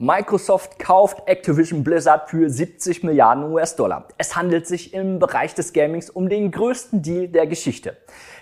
Microsoft kauft Activision Blizzard für 70 Milliarden US-Dollar. Es handelt sich im Bereich des Gamings um den größten Deal der Geschichte.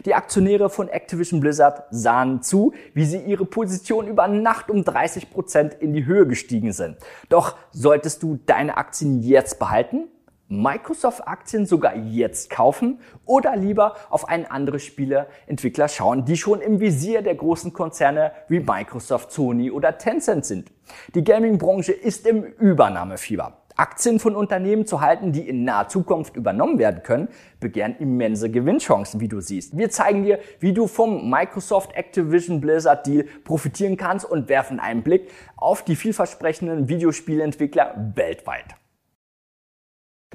Die Aktionäre von Activision Blizzard sahen zu, wie sie ihre Position über Nacht um 30 Prozent in die Höhe gestiegen sind. Doch solltest du deine Aktien jetzt behalten? Microsoft-Aktien sogar jetzt kaufen oder lieber auf einen anderen Spieleentwickler schauen, die schon im Visier der großen Konzerne wie Microsoft, Sony oder Tencent sind. Die Gaming-Branche ist im Übernahmefieber. Aktien von Unternehmen zu halten, die in naher Zukunft übernommen werden können, begehren immense Gewinnchancen, wie du siehst. Wir zeigen dir, wie du vom Microsoft Activision Blizzard Deal profitieren kannst und werfen einen Blick auf die vielversprechenden Videospielentwickler weltweit.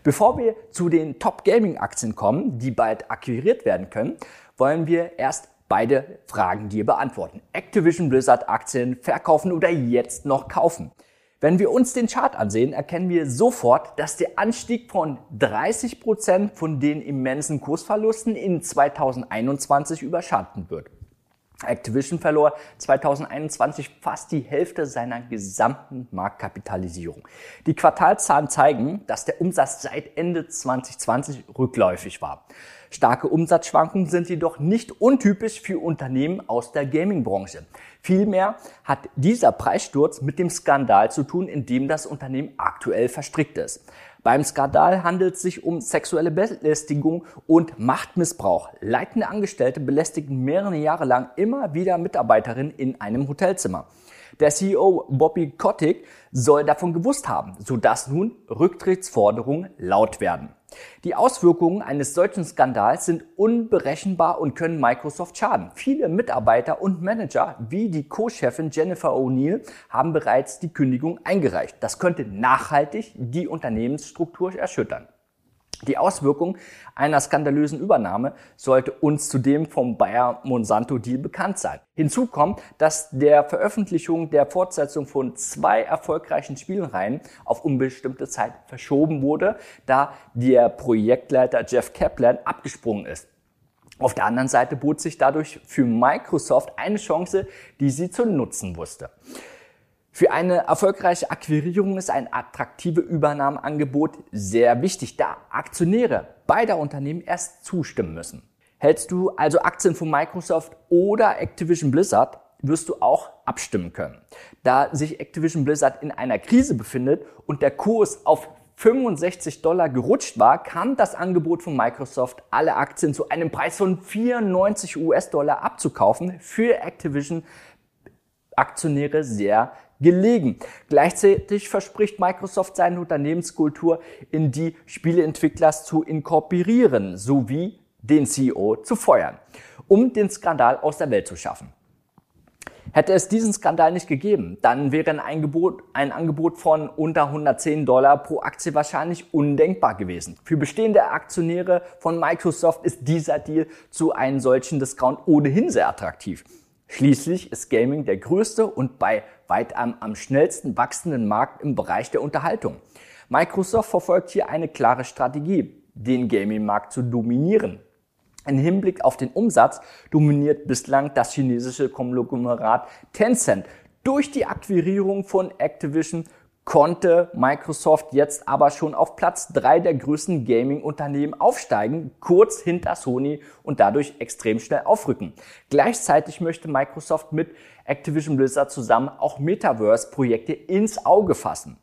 Bevor wir zu den Top Gaming Aktien kommen, die bald akquiriert werden können, wollen wir erst beide Fragen dir beantworten. Activision Blizzard Aktien verkaufen oder jetzt noch kaufen? Wenn wir uns den Chart ansehen, erkennen wir sofort, dass der Anstieg von 30 Prozent von den immensen Kursverlusten in 2021 überschattet wird. Activision verlor 2021 fast die Hälfte seiner gesamten Marktkapitalisierung. Die Quartalzahlen zeigen, dass der Umsatz seit Ende 2020 rückläufig war. Starke Umsatzschwankungen sind jedoch nicht untypisch für Unternehmen aus der Gaming-Branche. Vielmehr hat dieser Preissturz mit dem Skandal zu tun, in dem das Unternehmen aktuell verstrickt ist. Beim Skandal handelt es sich um sexuelle Belästigung und Machtmissbrauch. Leitende Angestellte belästigten mehrere Jahre lang immer wieder Mitarbeiterinnen in einem Hotelzimmer. Der CEO Bobby Kotick soll davon gewusst haben, sodass nun Rücktrittsforderungen laut werden. Die Auswirkungen eines solchen Skandals sind unberechenbar und können Microsoft schaden. Viele Mitarbeiter und Manager wie die Co-Chefin Jennifer O'Neill haben bereits die Kündigung eingereicht. Das könnte nachhaltig die Unternehmensstruktur erschüttern. Die Auswirkung einer skandalösen Übernahme sollte uns zudem vom Bayer-Monsanto-Deal bekannt sein. Hinzu kommt, dass der Veröffentlichung der Fortsetzung von zwei erfolgreichen Spielreihen auf unbestimmte Zeit verschoben wurde, da der Projektleiter Jeff Kaplan abgesprungen ist. Auf der anderen Seite bot sich dadurch für Microsoft eine Chance, die sie zu nutzen wusste. Für eine erfolgreiche Akquirierung ist ein attraktives Übernahmeangebot sehr wichtig, da Aktionäre beider Unternehmen erst zustimmen müssen. Hältst du also Aktien von Microsoft oder Activision Blizzard, wirst du auch abstimmen können. Da sich Activision Blizzard in einer Krise befindet und der Kurs auf 65 Dollar gerutscht war, kam das Angebot von Microsoft, alle Aktien zu einem Preis von 94 US-Dollar abzukaufen, für Activision Aktionäre sehr gelegen. Gleichzeitig verspricht Microsoft seine Unternehmenskultur in die Spieleentwicklers zu inkorporieren sowie den CEO zu feuern, um den Skandal aus der Welt zu schaffen. Hätte es diesen Skandal nicht gegeben, dann wäre ein Angebot, ein Angebot von unter 110 Dollar pro Aktie wahrscheinlich undenkbar gewesen. Für bestehende Aktionäre von Microsoft ist dieser Deal zu einem solchen Discount ohnehin sehr attraktiv. Schließlich ist Gaming der größte und bei weitem am schnellsten wachsenden Markt im Bereich der Unterhaltung. Microsoft verfolgt hier eine klare Strategie, den Gaming-Markt zu dominieren. Im Hinblick auf den Umsatz dominiert bislang das chinesische Konglomerat Tencent. Durch die Akquirierung von Activision konnte Microsoft jetzt aber schon auf Platz drei der größten Gaming-Unternehmen aufsteigen, kurz hinter Sony und dadurch extrem schnell aufrücken. Gleichzeitig möchte Microsoft mit Activision Blizzard zusammen auch Metaverse-Projekte ins Auge fassen.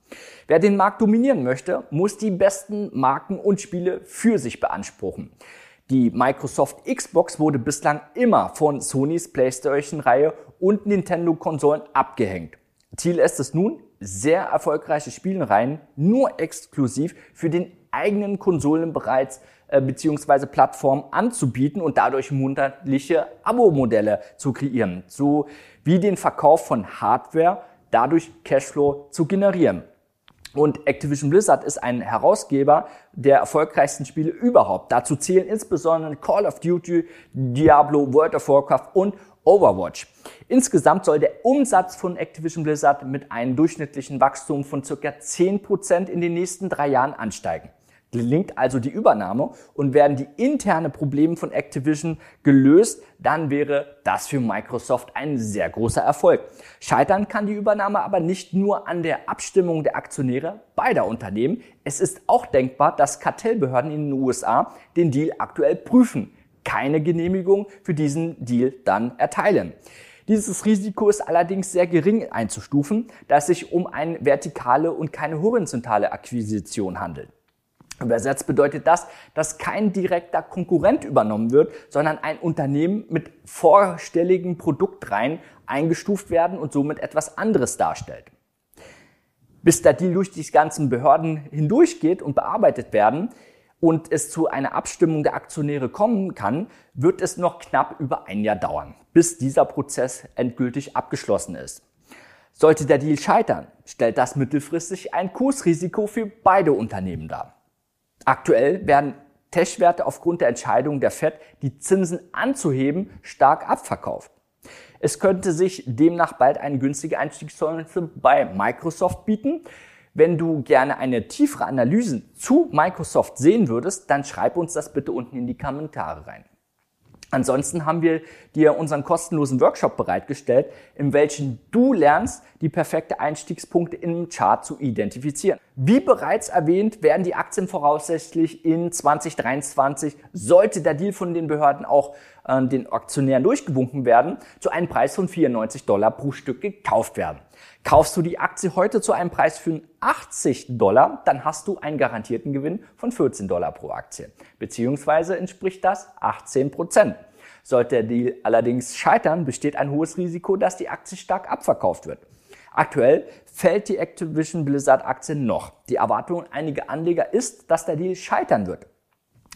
Wer den Markt dominieren möchte, muss die besten Marken und Spiele für sich beanspruchen. Die Microsoft Xbox wurde bislang immer von Sonys PlayStation-Reihe und Nintendo-Konsolen abgehängt. Ziel ist es nun, sehr erfolgreiche Spielreihen nur exklusiv für den eigenen Konsolen bereits äh, beziehungsweise Plattform anzubieten und dadurch monatliche Abo-Modelle zu kreieren, so wie den Verkauf von Hardware, dadurch Cashflow zu generieren. Und Activision Blizzard ist ein Herausgeber der erfolgreichsten Spiele überhaupt. Dazu zählen insbesondere Call of Duty, Diablo, World of Warcraft und Overwatch. Insgesamt soll der Umsatz von Activision Blizzard mit einem durchschnittlichen Wachstum von ca. 10% in den nächsten drei Jahren ansteigen. Gelingt also die Übernahme und werden die interne Probleme von Activision gelöst, dann wäre das für Microsoft ein sehr großer Erfolg. Scheitern kann die Übernahme aber nicht nur an der Abstimmung der Aktionäre beider Unternehmen. Es ist auch denkbar, dass Kartellbehörden in den USA den Deal aktuell prüfen, keine Genehmigung für diesen Deal dann erteilen. Dieses Risiko ist allerdings sehr gering einzustufen, da es sich um eine vertikale und keine horizontale Akquisition handelt. Übersetzt bedeutet das, dass kein direkter Konkurrent übernommen wird, sondern ein Unternehmen mit vorstelligen Produktreihen eingestuft werden und somit etwas anderes darstellt. Bis der Deal durch die ganzen Behörden hindurchgeht und bearbeitet werden und es zu einer Abstimmung der Aktionäre kommen kann, wird es noch knapp über ein Jahr dauern, bis dieser Prozess endgültig abgeschlossen ist. Sollte der Deal scheitern, stellt das mittelfristig ein Kursrisiko für beide Unternehmen dar. Aktuell werden Tech-Werte aufgrund der Entscheidung der Fed, die Zinsen anzuheben, stark abverkauft. Es könnte sich demnach bald eine günstige Einstiegschance bei Microsoft bieten. Wenn du gerne eine tiefere Analyse zu Microsoft sehen würdest, dann schreib uns das bitte unten in die Kommentare rein. Ansonsten haben wir dir unseren kostenlosen Workshop bereitgestellt, in welchem du lernst, die perfekte Einstiegspunkte im Chart zu identifizieren. Wie bereits erwähnt, werden die Aktien voraussichtlich in 2023, sollte der Deal von den Behörden auch äh, den Aktionären durchgewunken werden, zu einem Preis von 94 Dollar pro Stück gekauft werden. Kaufst du die Aktie heute zu einem Preis von 80 Dollar, dann hast du einen garantierten Gewinn von 14 Dollar pro Aktie. Beziehungsweise entspricht das 18 Prozent. Sollte der Deal allerdings scheitern, besteht ein hohes Risiko, dass die Aktie stark abverkauft wird. Aktuell fällt die Activision Blizzard Aktie noch. Die Erwartung einiger Anleger ist, dass der Deal scheitern wird.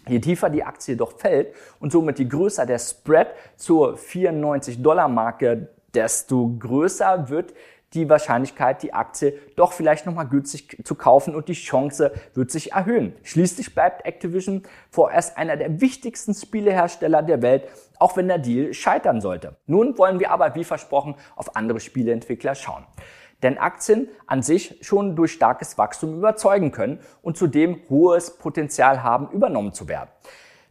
Je tiefer die Aktie doch fällt und somit je größer der Spread zur 94 Dollar Marke, desto größer wird die Wahrscheinlichkeit, die Aktie doch vielleicht nochmal günstig zu kaufen und die Chance wird sich erhöhen. Schließlich bleibt Activision vorerst einer der wichtigsten Spielehersteller der Welt, auch wenn der Deal scheitern sollte. Nun wollen wir aber, wie versprochen, auf andere Spieleentwickler schauen. Denn Aktien an sich schon durch starkes Wachstum überzeugen können und zudem hohes Potenzial haben, übernommen zu werden.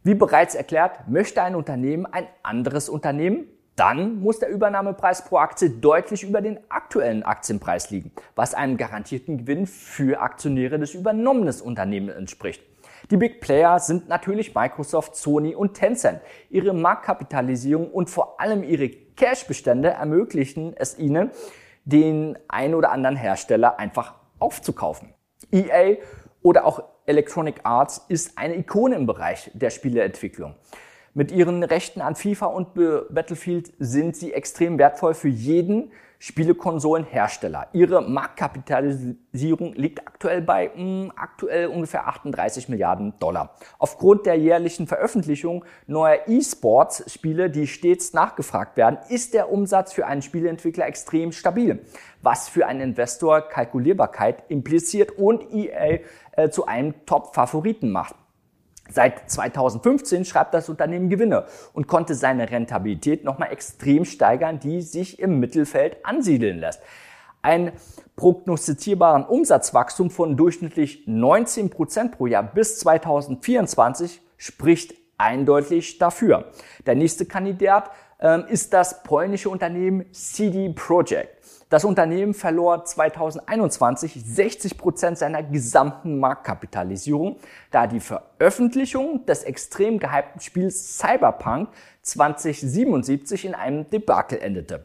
Wie bereits erklärt, möchte ein Unternehmen ein anderes Unternehmen dann muss der Übernahmepreis pro Aktie deutlich über den aktuellen Aktienpreis liegen, was einem garantierten Gewinn für Aktionäre des übernommenen Unternehmens entspricht. Die Big Player sind natürlich Microsoft, Sony und Tencent. Ihre Marktkapitalisierung und vor allem ihre Cashbestände ermöglichen es ihnen, den ein oder anderen Hersteller einfach aufzukaufen. EA oder auch Electronic Arts ist eine Ikone im Bereich der Spieleentwicklung. Mit ihren Rechten an FIFA und Battlefield sind sie extrem wertvoll für jeden Spielekonsolenhersteller. Ihre Marktkapitalisierung liegt aktuell bei mh, hm, aktuell ungefähr 38 Milliarden Dollar. Aufgrund der jährlichen Veröffentlichung neuer E-Sports-Spiele, die stets nachgefragt werden, ist der Umsatz für einen Spieleentwickler extrem stabil, was für einen Investor Kalkulierbarkeit impliziert und EA äh, zu einem Top-Favoriten macht. Seit 2015 schreibt das Unternehmen Gewinne und konnte seine Rentabilität nochmal extrem steigern, die sich im Mittelfeld ansiedeln lässt. Ein prognostizierbaren Umsatzwachstum von durchschnittlich 19 Prozent pro Jahr bis 2024 spricht eindeutig dafür. Der nächste Kandidat ist das polnische Unternehmen CD Projekt. Das Unternehmen verlor 2021 60 Prozent seiner gesamten Marktkapitalisierung, da die Veröffentlichung des extrem gehypten Spiels Cyberpunk 2077 in einem Debakel endete.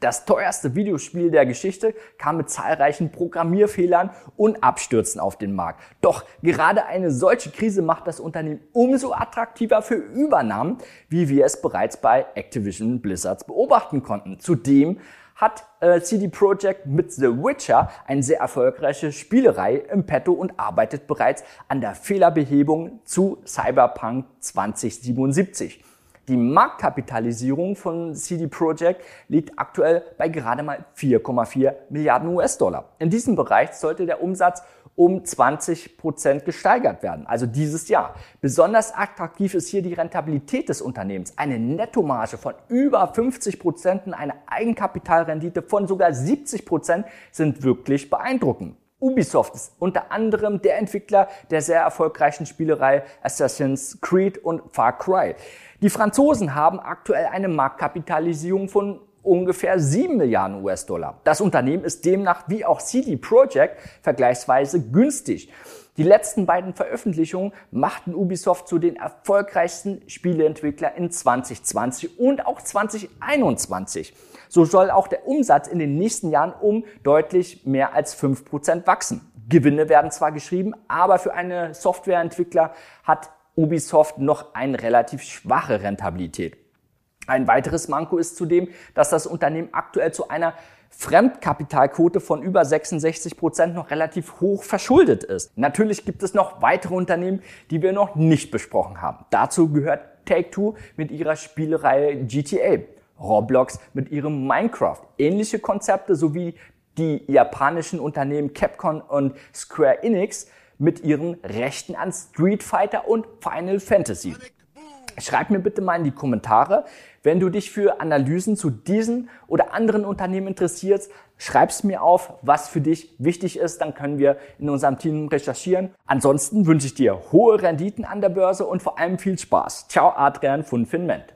Das teuerste Videospiel der Geschichte kam mit zahlreichen Programmierfehlern und Abstürzen auf den Markt. Doch gerade eine solche Krise macht das Unternehmen umso attraktiver für Übernahmen, wie wir es bereits bei Activision Blizzards beobachten konnten. Zudem hat äh, CD Projekt mit The Witcher eine sehr erfolgreiche Spielerei im Petto und arbeitet bereits an der Fehlerbehebung zu Cyberpunk 2077. Die Marktkapitalisierung von CD Projekt liegt aktuell bei gerade mal 4,4 Milliarden US-Dollar. In diesem Bereich sollte der Umsatz um 20 Prozent gesteigert werden, also dieses Jahr. Besonders attraktiv ist hier die Rentabilität des Unternehmens. Eine Nettomarge von über 50 Prozent und eine Eigenkapitalrendite von sogar 70 Prozent sind wirklich beeindruckend. Ubisoft ist unter anderem der Entwickler der sehr erfolgreichen Spielerei Assassin's Creed und Far Cry. Die Franzosen haben aktuell eine Marktkapitalisierung von ungefähr 7 Milliarden US-Dollar. Das Unternehmen ist demnach wie auch CD Projekt vergleichsweise günstig. Die letzten beiden Veröffentlichungen machten Ubisoft zu den erfolgreichsten Spieleentwickler in 2020 und auch 2021. So soll auch der Umsatz in den nächsten Jahren um deutlich mehr als 5% wachsen. Gewinne werden zwar geschrieben, aber für eine Softwareentwickler hat Ubisoft noch eine relativ schwache Rentabilität. Ein weiteres Manko ist zudem, dass das Unternehmen aktuell zu einer Fremdkapitalquote von über 66 Prozent noch relativ hoch verschuldet ist. Natürlich gibt es noch weitere Unternehmen, die wir noch nicht besprochen haben. Dazu gehört Take-Two mit ihrer Spielereihe GTA, Roblox mit ihrem Minecraft, ähnliche Konzepte sowie die japanischen Unternehmen Capcom und Square Enix mit ihren Rechten an Street Fighter und Final Fantasy. Schreib mir bitte mal in die Kommentare, wenn du dich für Analysen zu diesen oder anderen Unternehmen interessierst, schreib's mir auf, was für dich wichtig ist, dann können wir in unserem Team recherchieren. Ansonsten wünsche ich dir hohe Renditen an der Börse und vor allem viel Spaß. Ciao, Adrian von Finment.